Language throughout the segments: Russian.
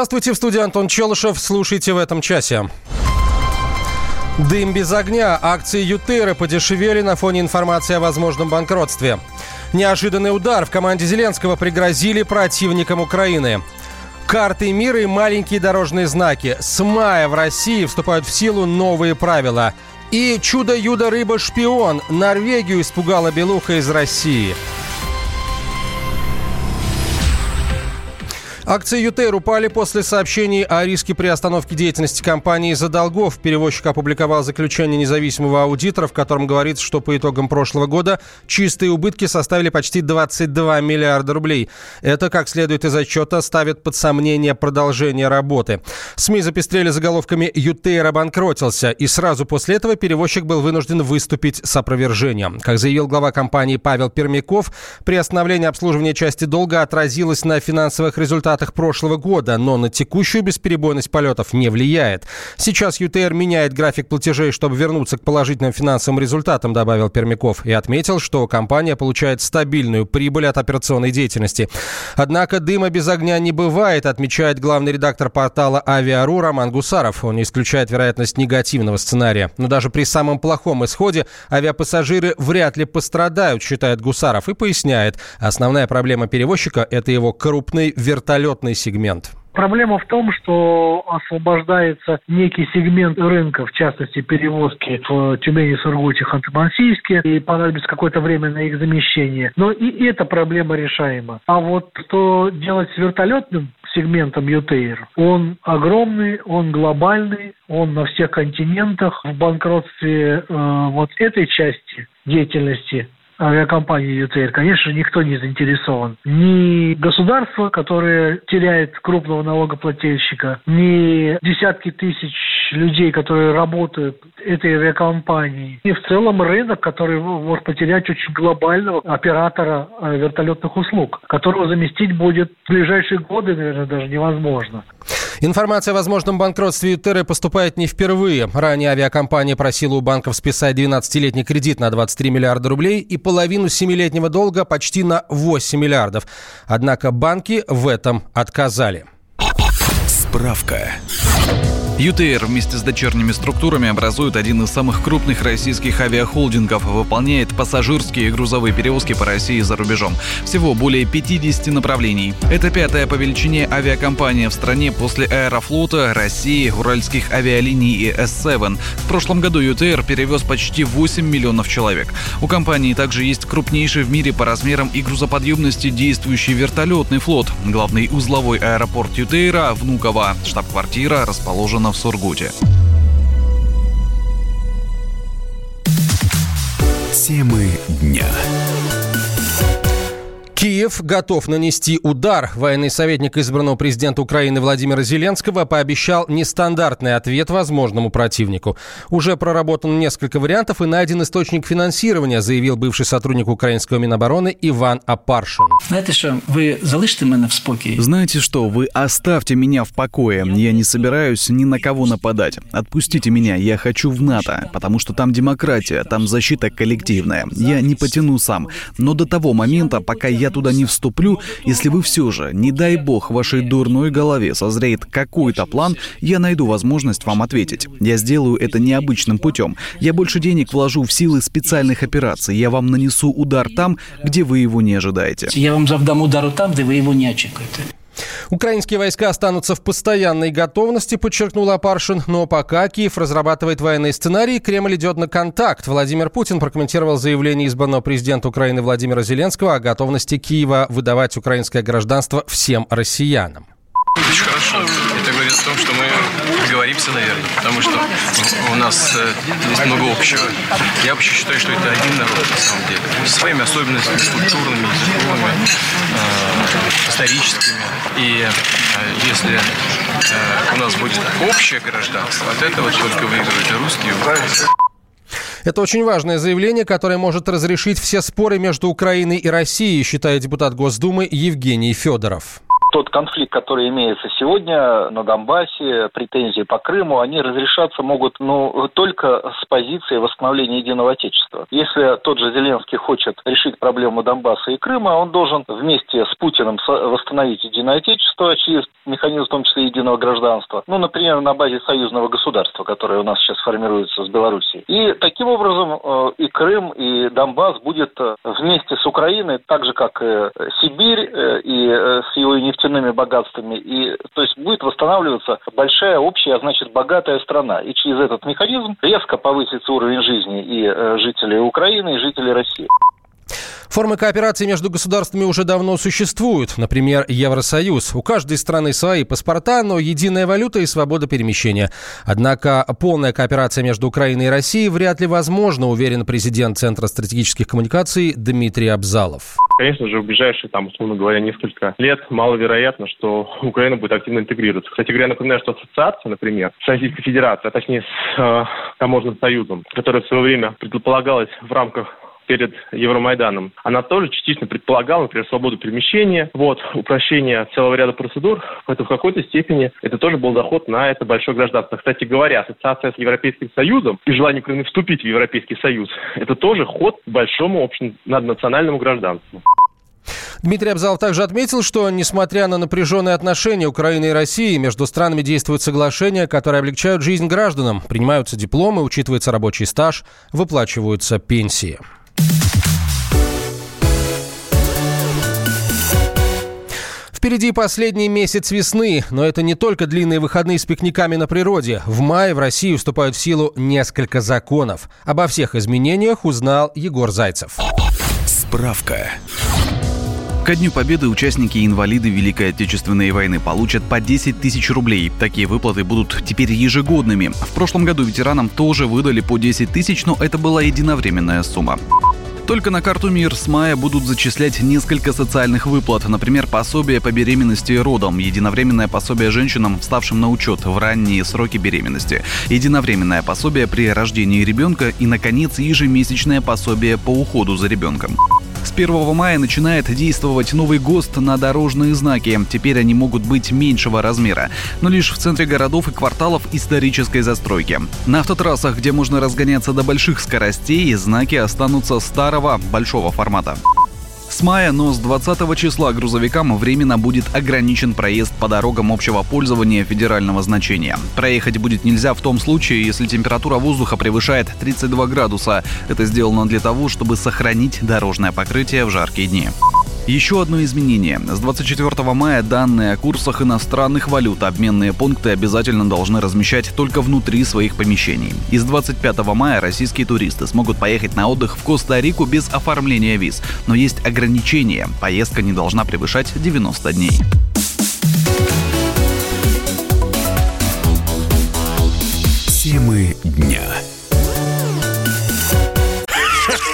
Здравствуйте, в студии Антон Челышев. Слушайте в этом часе. Дым без огня. Акции Ютера подешевели на фоне информации о возможном банкротстве. Неожиданный удар. В команде Зеленского пригрозили противникам Украины. Карты мира и маленькие дорожные знаки. С мая в России вступают в силу новые правила. И чудо-юдо-рыба-шпион. Норвегию испугала белуха из России. Акции ЮТР упали после сообщений о риске приостановки деятельности компании из-за долгов. Перевозчик опубликовал заключение независимого аудитора, в котором говорится, что по итогам прошлого года чистые убытки составили почти 22 миллиарда рублей. Это, как следует из отчета, ставит под сомнение продолжение работы. СМИ запестрели заголовками «ЮТР обанкротился», и сразу после этого перевозчик был вынужден выступить с опровержением. Как заявил глава компании Павел Пермяков, приостановление обслуживания части долга отразилось на финансовых результатах результатах прошлого года, но на текущую бесперебойность полетов не влияет. Сейчас ЮТР меняет график платежей, чтобы вернуться к положительным финансовым результатам, добавил Пермяков, и отметил, что компания получает стабильную прибыль от операционной деятельности. Однако дыма без огня не бывает, отмечает главный редактор портала «Авиару» Роман Гусаров. Он исключает вероятность негативного сценария. Но даже при самом плохом исходе авиапассажиры вряд ли пострадают, считает Гусаров, и поясняет. Основная проблема перевозчика – это его крупный вертолет взлетный сегмент? Проблема в том, что освобождается некий сегмент рынка, в частности перевозки в Тюмени, Сургуте, Ханты-Мансийске, и понадобится какое-то время на их замещение. Но и эта проблема решаема. А вот что делать с вертолетным сегментом ЮТЕЙР. Он огромный, он глобальный, он на всех континентах. В банкротстве э, вот этой части деятельности авиакомпании ЮТР, конечно, никто не заинтересован. Ни государство, которое теряет крупного налогоплательщика, ни десятки тысяч людей, которые работают этой авиакомпании, и в целом рынок, который может потерять очень глобального оператора э, вертолетных услуг, которого заместить будет в ближайшие годы, наверное, даже невозможно. Информация о возможном банкротстве Ютеры поступает не впервые. Ранее авиакомпания просила у банков списать 12-летний кредит на 23 миллиарда рублей и половину 7-летнего долга почти на 8 миллиардов. Однако банки в этом отказали. Справка. ЮТР вместе с дочерними структурами образует один из самых крупных российских авиахолдингов, выполняет пассажирские и грузовые перевозки по России и за рубежом. Всего более 50 направлений. Это пятая по величине авиакомпания в стране после Аэрофлота, России, Уральских авиалиний и S7. В прошлом году ЮТР перевез почти 8 миллионов человек. У компании также есть крупнейший в мире по размерам и грузоподъемности действующий вертолетный флот. Главный узловой аэропорт ЮТРа – Внуково. Штаб-квартира расположена в Сургуте. Темы дня. Киев готов нанести удар. Военный советник избранного президента Украины Владимира Зеленского пообещал нестандартный ответ возможному противнику. Уже проработан несколько вариантов и найден источник финансирования, заявил бывший сотрудник украинского Минобороны Иван Апаршин. Знаете что, вы залишите меня в спокое? Знаете что, вы оставьте меня в покое. Я не собираюсь ни на кого нападать. Отпустите меня, я хочу в НАТО, потому что там демократия, там защита коллективная. Я не потяну сам. Но до того момента, пока я туда не вступлю, если вы все же, не дай бог, в вашей дурной голове созреет какой-то план, я найду возможность вам ответить. Я сделаю это необычным путем. Я больше денег вложу в силы специальных операций. Я вам нанесу удар там, где вы его не ожидаете. Я вам завдам удар там, где вы его не очікуєте. Украинские войска останутся в постоянной готовности, подчеркнул Апаршин. Но пока Киев разрабатывает военные сценарии, Кремль идет на контакт. Владимир Путин прокомментировал заявление избранного президента Украины Владимира Зеленского о готовности Киева выдавать украинское гражданство всем россиянам. Хорошо. О том, что мы договоримся, наверное, потому что у нас э, есть много общего. Я вообще считаю, что это один народ на самом деле. С своими особенностями, культурными, языковыми, э, историческими. И э, если э, у нас будет общее гражданство, от этого только выигрывают и русские. Это очень важное заявление, которое может разрешить все споры между Украиной и Россией, считает депутат Госдумы Евгений Федоров. Тот конфликт, который имеется сегодня на Донбассе, претензии по Крыму, они разрешаться могут ну, только с позиции восстановления единого Отечества. Если тот же Зеленский хочет решить проблему Донбасса и Крыма, он должен вместе с Путиным восстановить единое Отечество через механизм, в том числе, единого гражданства. Ну, например, на базе союзного государства, которое у нас сейчас формируется с Белоруссией. И таким образом э, и Крым, и Донбасс будет э, вместе с Украиной, так же, как и Сибирь, э, и с его нефтяными богатствами. И, то есть будет восстанавливаться большая, общая, а значит, богатая страна. И через этот механизм резко повысится уровень жизни и жителей Украины, и жителей России. Формы кооперации между государствами уже давно существуют. Например, Евросоюз. У каждой страны свои паспорта, но единая валюта и свобода перемещения. Однако полная кооперация между Украиной и Россией вряд ли возможна, уверен президент Центра стратегических коммуникаций Дмитрий Абзалов. Конечно же, в ближайшие, там, условно говоря, несколько лет маловероятно, что Украина будет активно интегрироваться. Кстати говоря, напоминаю, что ассоциация, например, с Российской Федерацией, а точнее с э, Таможенным союзом, которая в свое время предполагалась в рамках перед Евромайданом, она тоже частично предполагала, например, свободу перемещения, вот, упрощение целого ряда процедур, поэтому в какой-то степени это тоже был заход на это большое гражданство. Кстати говоря, ассоциация с Европейским Союзом и желание Украины вступить в Европейский Союз, это тоже ход к большому общему наднациональному гражданству. Дмитрий Абзалов также отметил, что, несмотря на напряженные отношения Украины и России, между странами действуют соглашения, которые облегчают жизнь гражданам. Принимаются дипломы, учитывается рабочий стаж, выплачиваются пенсии. Впереди последний месяц весны, но это не только длинные выходные с пикниками на природе. В мае в России вступают в силу несколько законов. Обо всех изменениях узнал Егор Зайцев. Справка. Ко Дню Победы участники и инвалиды Великой Отечественной войны получат по 10 тысяч рублей. Такие выплаты будут теперь ежегодными. В прошлом году ветеранам тоже выдали по 10 тысяч, но это была единовременная сумма. Только на карту МИР с мая будут зачислять несколько социальных выплат, например, пособие по беременности и родам, единовременное пособие женщинам, вставшим на учет в ранние сроки беременности, единовременное пособие при рождении ребенка и, наконец, ежемесячное пособие по уходу за ребенком. С 1 мая начинает действовать новый ГОСТ на дорожные знаки. Теперь они могут быть меньшего размера, но лишь в центре городов и кварталов исторической застройки. На автотрассах, где можно разгоняться до больших скоростей, знаки останутся старого, большого формата. С мая, но с 20 числа грузовикам временно будет ограничен проезд по дорогам общего пользования федерального значения. Проехать будет нельзя в том случае, если температура воздуха превышает 32 градуса. Это сделано для того, чтобы сохранить дорожное покрытие в жаркие дни. Еще одно изменение. С 24 мая данные о курсах иностранных валют обменные пункты обязательно должны размещать только внутри своих помещений. И с 25 мая российские туристы смогут поехать на отдых в Коста-Рику без оформления виз. Но есть ограничения. Поездка не должна превышать 90 дней.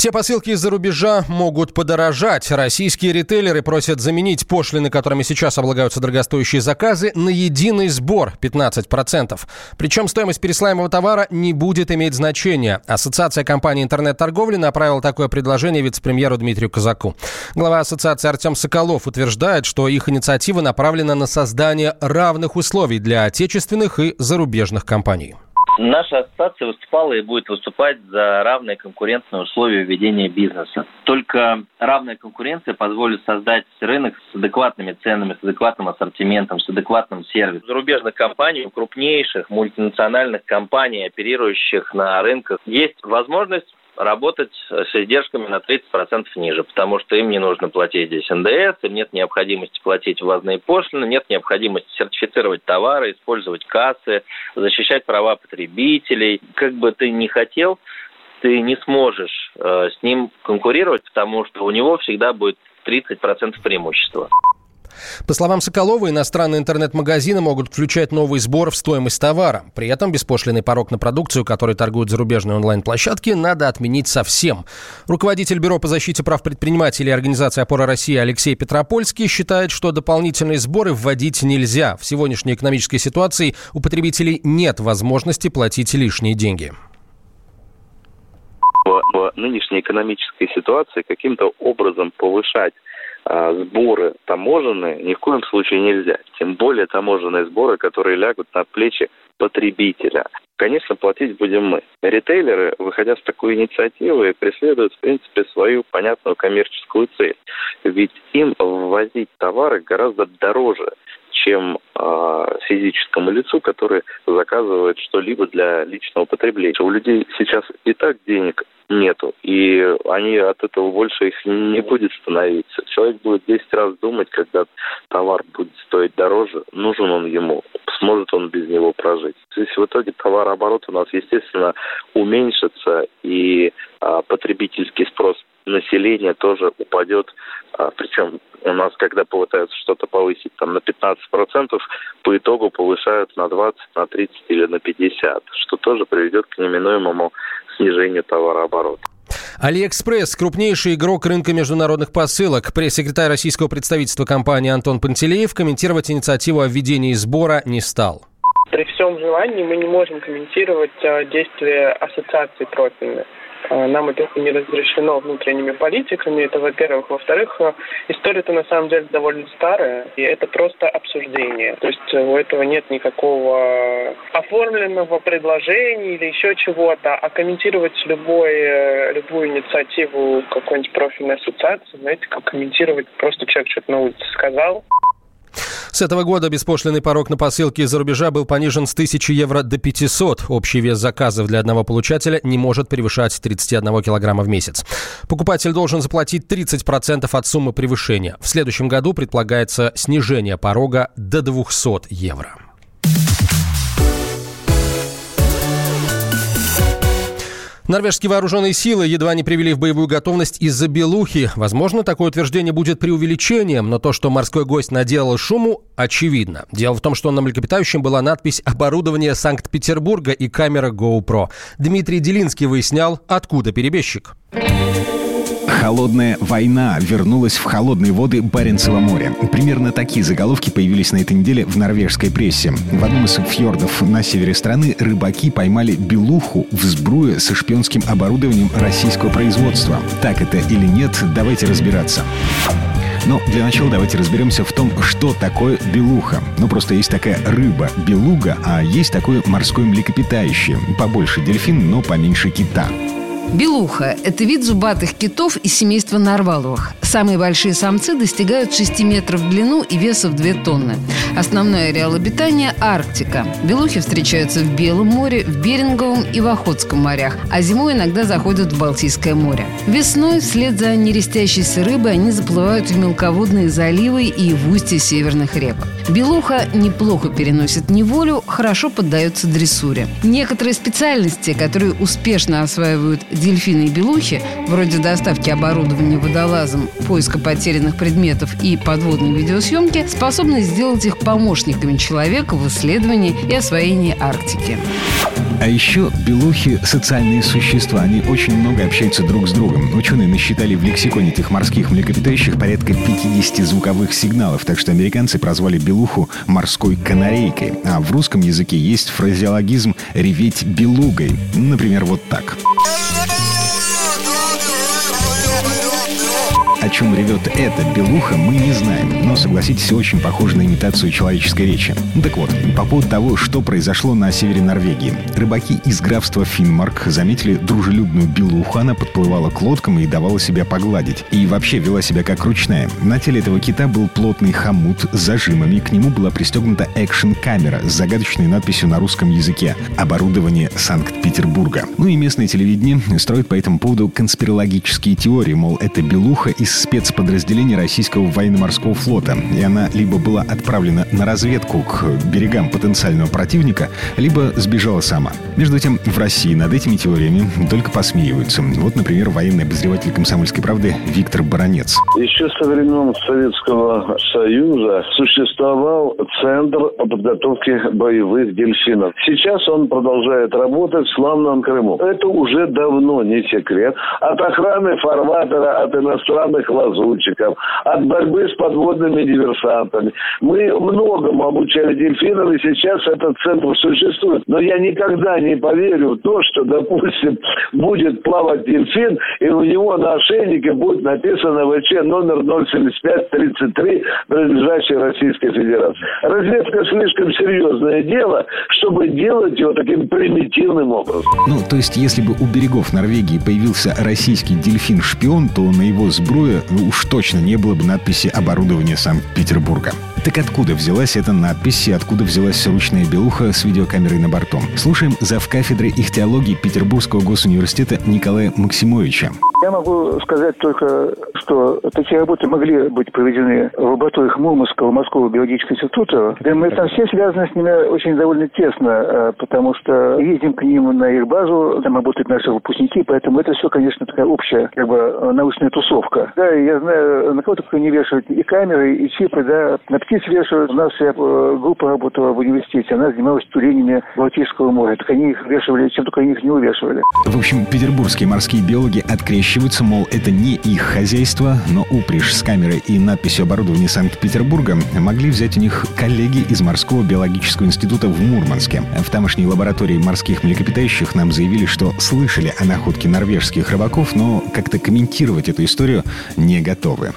Все посылки из-за рубежа могут подорожать. Российские ритейлеры просят заменить пошлины, которыми сейчас облагаются дорогостоящие заказы, на единый сбор 15%. Причем стоимость пересылаемого товара не будет иметь значения. Ассоциация компаний интернет-торговли направила такое предложение вице-премьеру Дмитрию Казаку. Глава ассоциации Артем Соколов утверждает, что их инициатива направлена на создание равных условий для отечественных и зарубежных компаний. Наша ассоциация выступала и будет выступать за равные конкурентные условия ведения бизнеса. Только равная конкуренция позволит создать рынок с адекватными ценами, с адекватным ассортиментом, с адекватным сервисом. Зарубежных компаний, крупнейших мультинациональных компаний, оперирующих на рынках, есть возможность работать с издержками на 30% ниже, потому что им не нужно платить здесь НДС, им нет необходимости платить ввозные пошлины, нет необходимости сертифицировать товары, использовать кассы, защищать права потребителей. Как бы ты ни хотел, ты не сможешь э, с ним конкурировать, потому что у него всегда будет 30% преимущества. По словам Соколова, иностранные интернет-магазины могут включать новый сбор в стоимость товара. При этом беспошлиный порог на продукцию, который торгуют зарубежные онлайн-площадки, надо отменить совсем. Руководитель Бюро по защите прав предпринимателей Организации «Опора России» Алексей Петропольский считает, что дополнительные сборы вводить нельзя. В сегодняшней экономической ситуации у потребителей нет возможности платить лишние деньги в, нынешней экономической ситуации каким-то образом повышать сборы таможенные ни в коем случае нельзя. Тем более таможенные сборы, которые лягут на плечи потребителя. Конечно, платить будем мы. Ритейлеры, выходя с такой инициативы, преследуют, в принципе, свою понятную коммерческую цель. Ведь им ввозить товары гораздо дороже, чем э, физическому лицу, который заказывает что-либо для личного потребления. У людей сейчас и так денег нету, и они от этого больше их не будет становиться. Человек будет 10 раз думать, когда товар будет стоить дороже, нужен он ему, сможет он без него прожить. То есть в итоге товарооборот у нас, естественно, уменьшится, и а, потребительский спрос населения тоже упадет, а, причем у нас, когда пытаются что-то повысить там на 15%, по итогу повышают на 20, на 30 или на 50, что тоже приведет к неминуемому снижению товарооборота. Алиэкспресс – крупнейший игрок рынка международных посылок. Пресс-секретарь российского представительства компании Антон Пантелеев комментировать инициативу о введении сбора не стал. При всем желании мы не можем комментировать а, действия ассоциаций профильных. А, нам это не разрешено внутренними политиками, это во-первых. Во-вторых, а, история-то на самом деле довольно старая, и это просто обсуждение. То есть у этого нет никакого оформленного предложения или еще чего-то, а комментировать любой, э, любую инициативу какой-нибудь профильной ассоциации, знаете, как комментировать, просто человек что-то на улице сказал, с этого года беспошлиный порог на посылки из-за рубежа был понижен с 1000 евро до 500. Общий вес заказов для одного получателя не может превышать 31 килограмма в месяц. Покупатель должен заплатить 30% от суммы превышения. В следующем году предполагается снижение порога до 200 евро. Норвежские вооруженные силы едва не привели в боевую готовность из-за белухи. Возможно, такое утверждение будет преувеличением, но то, что морской гость наделал шуму, очевидно. Дело в том, что на млекопитающем была надпись «Оборудование Санкт-Петербурга» и камера GoPro. Дмитрий Делинский выяснял, откуда перебежчик. Холодная война вернулась в холодные воды Баренцева моря. Примерно такие заголовки появились на этой неделе в норвежской прессе. В одном из фьордов на севере страны рыбаки поймали белуху в сбруе со шпионским оборудованием российского производства. Так это или нет, давайте разбираться. Но для начала давайте разберемся в том, что такое белуха. Ну, просто есть такая рыба, белуга, а есть такое морское млекопитающее. Побольше дельфин, но поменьше кита. Белуха – это вид зубатых китов из семейства нарваловых. Самые большие самцы достигают 6 метров в длину и веса в 2 тонны. Основной ареал обитания – Арктика. Белухи встречаются в Белом море, в Беринговом и в Охотском морях, а зимой иногда заходят в Балтийское море. Весной вслед за нерестящейся рыбой они заплывают в мелководные заливы и в устье северных рек. Белуха неплохо переносит неволю, хорошо поддается дрессуре. Некоторые специальности, которые успешно осваивают дельфины и белухи, вроде доставки оборудования водолазом, поиска потерянных предметов и подводной видеосъемки, способны сделать их помощниками человека в исследовании и освоении Арктики. А еще белухи – социальные существа. Они очень много общаются друг с другом. Ученые насчитали в лексиконе этих морских млекопитающих порядка 50 звуковых сигналов, так что американцы прозвали белуху морской канарейкой. А в русском языке есть фразеологизм «реветь белугой». Например, вот так. Чем ревет эта белуха, мы не знаем, но, согласитесь, очень похоже на имитацию человеческой речи. Так вот, по поводу того, что произошло на севере Норвегии. Рыбаки из графства Финмарк заметили дружелюбную белуху, она подплывала к лодкам и давала себя погладить. И вообще вела себя как ручная. На теле этого кита был плотный хомут с зажимами, к нему была пристегнута экшн-камера с загадочной надписью на русском языке «Оборудование Санкт-Петербурга». Ну и местное телевидение строит по этому поводу конспирологические теории, мол, это белуха из спецподразделения российского военно-морского флота, и она либо была отправлена на разведку к берегам потенциального противника, либо сбежала сама. Между тем, в России над этими теориями только посмеиваются. Вот, например, военный обозреватель «Комсомольской правды» Виктор Баранец. Еще со времен Советского Союза существовал Центр по подготовке боевых дельфинов. Сейчас он продолжает работать в славном Крыму. Это уже давно не секрет. От охраны фарватера, от иностранных лазутчиков, от борьбы с подводными диверсантами. Мы многому обучали дельфинов, и сейчас этот центр существует. Но я никогда не поверю в то, что, допустим, будет плавать дельфин, и у него на ошейнике будет написано ВЧ номер 07533, принадлежащий Российской Федерации. Разведка слишком серьезное дело, чтобы делать его таким примитивным образом. Ну, то есть, если бы у берегов Норвегии появился российский дельфин-шпион, то на его сбруе уж точно не было бы надписи «Оборудование Санкт-Петербурга». Так откуда взялась эта надпись и откуда взялась ручная белуха с видеокамерой на борту? Слушаем зав. кафедры ихтиологии Петербургского госуниверситета Николая Максимовича. Я могу сказать только, что такие работы могли быть проведены в лабораториях Мурманского Морского биологического института. Да мы там все связаны с ними очень довольно тесно, э, потому что ездим к ним на их базу, там работают наши выпускники, поэтому это все, конечно, такая общая как бы научная тусовка. Да, я знаю, на кого только не вешают и камеры, и чипы, да, на птиц вешают. У нас вся э, группа работала в университете, она занималась тюленями Балтийского моря. Так они их вешали, чем только они их не увешивали. В общем, петербургские морские биологи открещиваются мол, это не их хозяйство, но упряжь с камерой и надписью оборудования Санкт-Петербурга могли взять у них коллеги из Морского биологического института в Мурманске. В тамошней лаборатории морских млекопитающих нам заявили, что слышали о находке норвежских рыбаков, но как-то комментировать эту историю не готовы.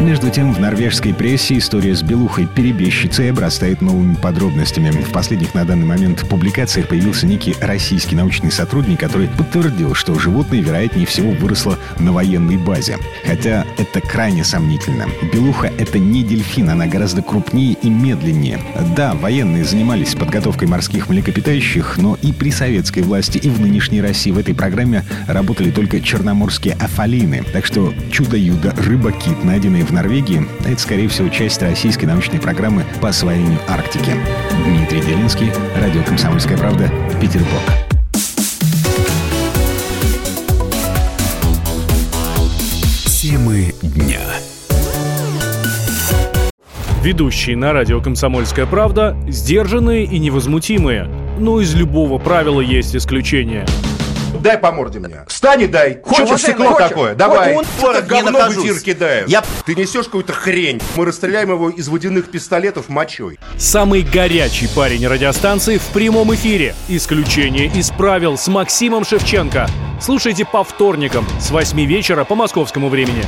Между тем, в норвежской прессе история с белухой-перебежчицей обрастает новыми подробностями. В последних на данный момент публикациях появился некий российский научный сотрудник, который подтвердил, что животное, вероятнее всего, выросло на военной базе. Хотя это крайне сомнительно. Белуха — это не дельфин, она гораздо крупнее и медленнее. Да, военные занимались подготовкой морских млекопитающих, но и при советской власти, и в нынешней России в этой программе работали только черноморские афалины. Так что чудо-юдо рыба-кит, найденный в в Норвегии, это, скорее всего, часть российской научной программы по освоению Арктики. Дмитрий Делинский, радио «Комсомольская правда», Петербург. Темы дня. Ведущие на радио «Комсомольская правда» сдержанные и невозмутимые. Но из любого правила есть исключение – дай по морде мне. Встань и дай. Хочешь стекло такое? Давай. Это говно в кидаешь. Я... Ты несешь какую-то хрень. Мы расстреляем его из водяных пистолетов мочой. Самый горячий парень радиостанции в прямом эфире. Исключение из правил с Максимом Шевченко. Слушайте по вторникам с 8 вечера по московскому времени.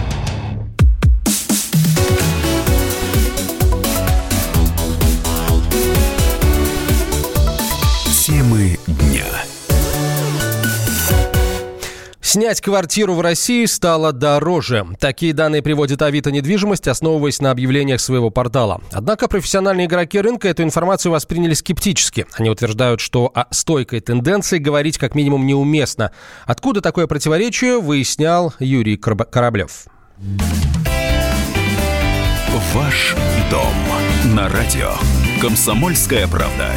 Снять квартиру в России стало дороже. Такие данные приводит Авито недвижимость, основываясь на объявлениях своего портала. Однако профессиональные игроки рынка эту информацию восприняли скептически. Они утверждают, что о стойкой тенденции говорить как минимум неуместно. Откуда такое противоречие, выяснял Юрий Кораблев. Ваш дом на радио. Комсомольская правда.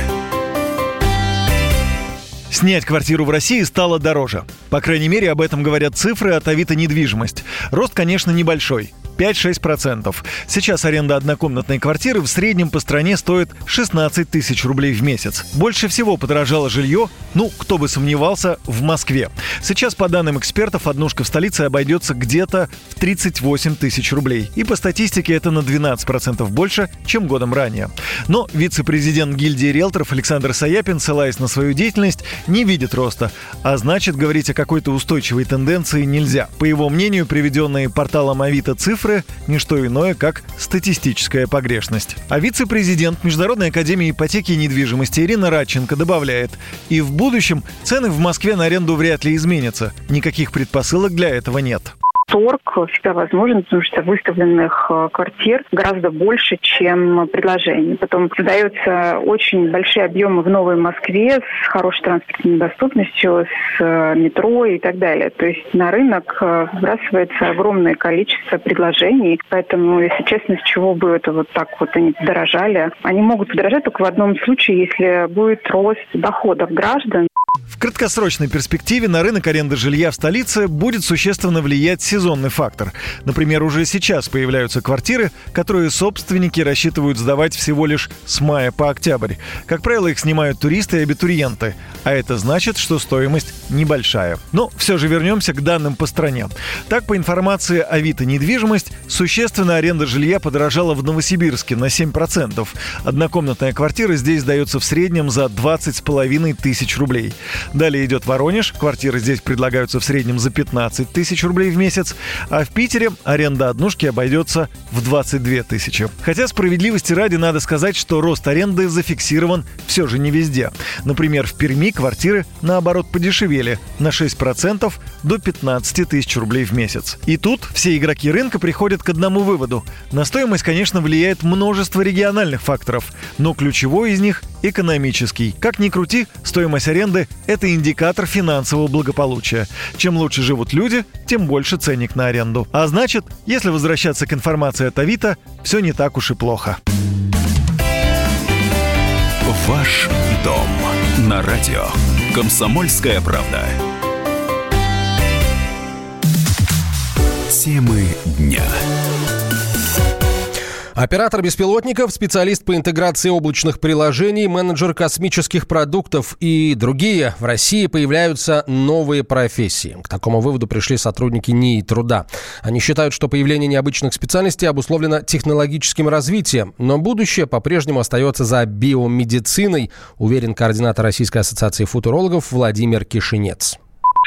Снять квартиру в России стало дороже. По крайней мере, об этом говорят цифры от Авито недвижимость. Рост, конечно, небольшой. 5-6%. Сейчас аренда однокомнатной квартиры в среднем по стране стоит 16 тысяч рублей в месяц. Больше всего подорожало жилье, ну, кто бы сомневался, в Москве. Сейчас, по данным экспертов, однушка в столице обойдется где-то в 38 тысяч рублей. И по статистике это на 12% больше, чем годом ранее. Но вице-президент гильдии риэлторов Александр Саяпин, ссылаясь на свою деятельность, не видит роста. А значит, говорить о какой-то устойчивой тенденции нельзя. По его мнению, приведенные порталом Авито цифры – не что иное, как статистическая погрешность. А вице-президент Международной академии ипотеки и недвижимости Ирина Радченко добавляет, и в будущем цены в Москве на аренду вряд ли изменятся. Никаких предпосылок для этого нет торг всегда возможен, потому что выставленных э, квартир гораздо больше, чем предложений. Потом создаются очень большие объемы в Новой Москве с хорошей транспортной доступностью, с э, метро и так далее. То есть на рынок э, выбрасывается огромное количество предложений. Поэтому, если честно, с чего бы это вот так вот они подорожали? Они могут подорожать только в одном случае, если будет рост доходов граждан. В краткосрочной перспективе на рынок аренды жилья в столице будет существенно влиять сезонный фактор. Например, уже сейчас появляются квартиры, которые собственники рассчитывают сдавать всего лишь с мая по октябрь. Как правило, их снимают туристы и абитуриенты, а это значит, что стоимость небольшая. Но все же вернемся к данным по стране. Так, по информации Авито недвижимость, существенно аренда жилья подорожала в Новосибирске на 7%. Однокомнатная квартира здесь сдается в среднем за 20,5 тысяч рублей. Далее идет Воронеж. Квартиры здесь предлагаются в среднем за 15 тысяч рублей в месяц. А в Питере аренда однушки обойдется в 22 тысячи. Хотя справедливости ради надо сказать, что рост аренды зафиксирован все же не везде. Например, в Перми квартиры, наоборот, подешевели на 6% до 15 тысяч рублей в месяц. И тут все игроки рынка приходят к одному выводу. На стоимость, конечно, влияет множество региональных факторов, но ключевой из них – экономический. Как ни крути, стоимость аренды – это индикатор финансового благополучия. Чем лучше живут люди, тем больше ценник на аренду. А значит, если возвращаться к информации от Авито, все не так уж и плохо. Ваш дом на радио. Комсомольская правда. Темы дня. Оператор беспилотников, специалист по интеграции облачных приложений, менеджер космических продуктов и другие. В России появляются новые профессии. К такому выводу пришли сотрудники НИИ труда. Они считают, что появление необычных специальностей обусловлено технологическим развитием, но будущее по-прежнему остается за биомедициной, уверен координатор Российской ассоциации футурологов Владимир Кишинец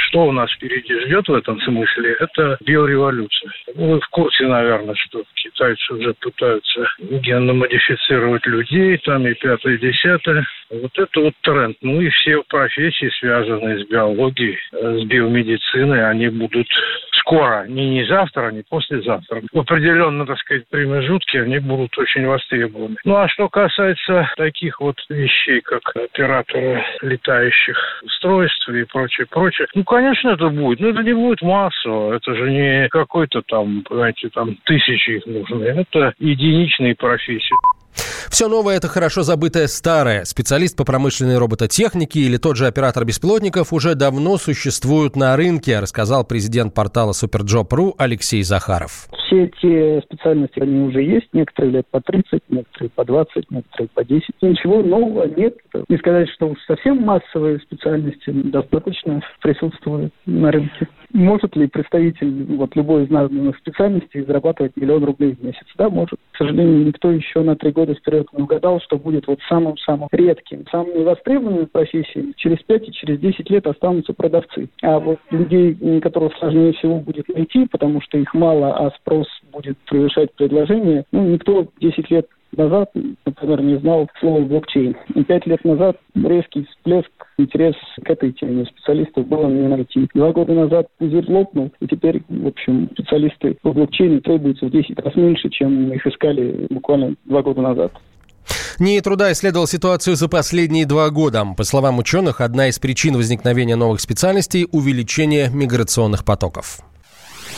что у нас впереди ждет в этом смысле, это биореволюция. Вы в курсе, наверное, что китайцы уже пытаются генно модифицировать людей, там и пятое, и десятое. Вот это вот тренд. Ну и все профессии, связанные с биологией, с биомедициной, они будут скоро, не, не завтра, не послезавтра. В определенно, так сказать, промежутке они будут очень востребованы. Ну а что касается таких вот вещей, как операторы летающих устройств и прочее, прочее, ну, конечно, это будет. Но это не будет массово. Это же не какой-то там, понимаете, там тысячи их нужны. Это единичные профессии. Все новое – это хорошо забытое старое. Специалист по промышленной робототехнике или тот же оператор беспилотников уже давно существуют на рынке, рассказал президент портала Superjob.ru Алексей Захаров. Все эти специальности, они уже есть. Некоторые лет по 30, некоторые по 20, некоторые по 10. Ничего нового нет. Не сказать, что совсем массовые специальности достаточно присутствуют на рынке. Может ли представитель вот любой из названных специальностей зарабатывать миллион рублей в месяц? Да, может. К сожалению, никто еще на три года вперед не угадал, что будет вот самым-самым редким. Самыми востребованными профессиями через 5 и через 10 лет останутся продавцы. А вот людей, которых сложнее всего будет найти, потому что их мало, а спрос будет превышать предложение, ну, никто 10 лет назад, например, не знал слова блокчейн. И пять лет назад резкий всплеск интерес к этой теме специалистов было не найти. Два года назад пузырь лопнул, и теперь, в общем, специалисты по блокчейну требуются в 10 раз меньше, чем их искали буквально два года назад. НИИ труда исследовал ситуацию за последние два года. По словам ученых, одна из причин возникновения новых специальностей – увеличение миграционных потоков.